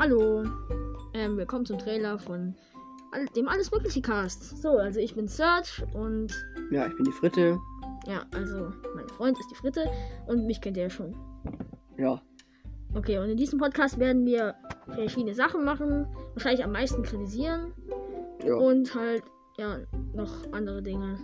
Hallo, ähm, willkommen zum Trailer von all, dem Alles Mögliche Cast. So, also ich bin Serge und Ja, ich bin die Fritte. ja, also mein Freund ist die Fritte und mich kennt ihr ja schon. Ja. Okay, und in diesem Podcast werden wir verschiedene Sachen machen, wahrscheinlich am meisten kritisieren Ja. und halt, ja, noch andere Dinge.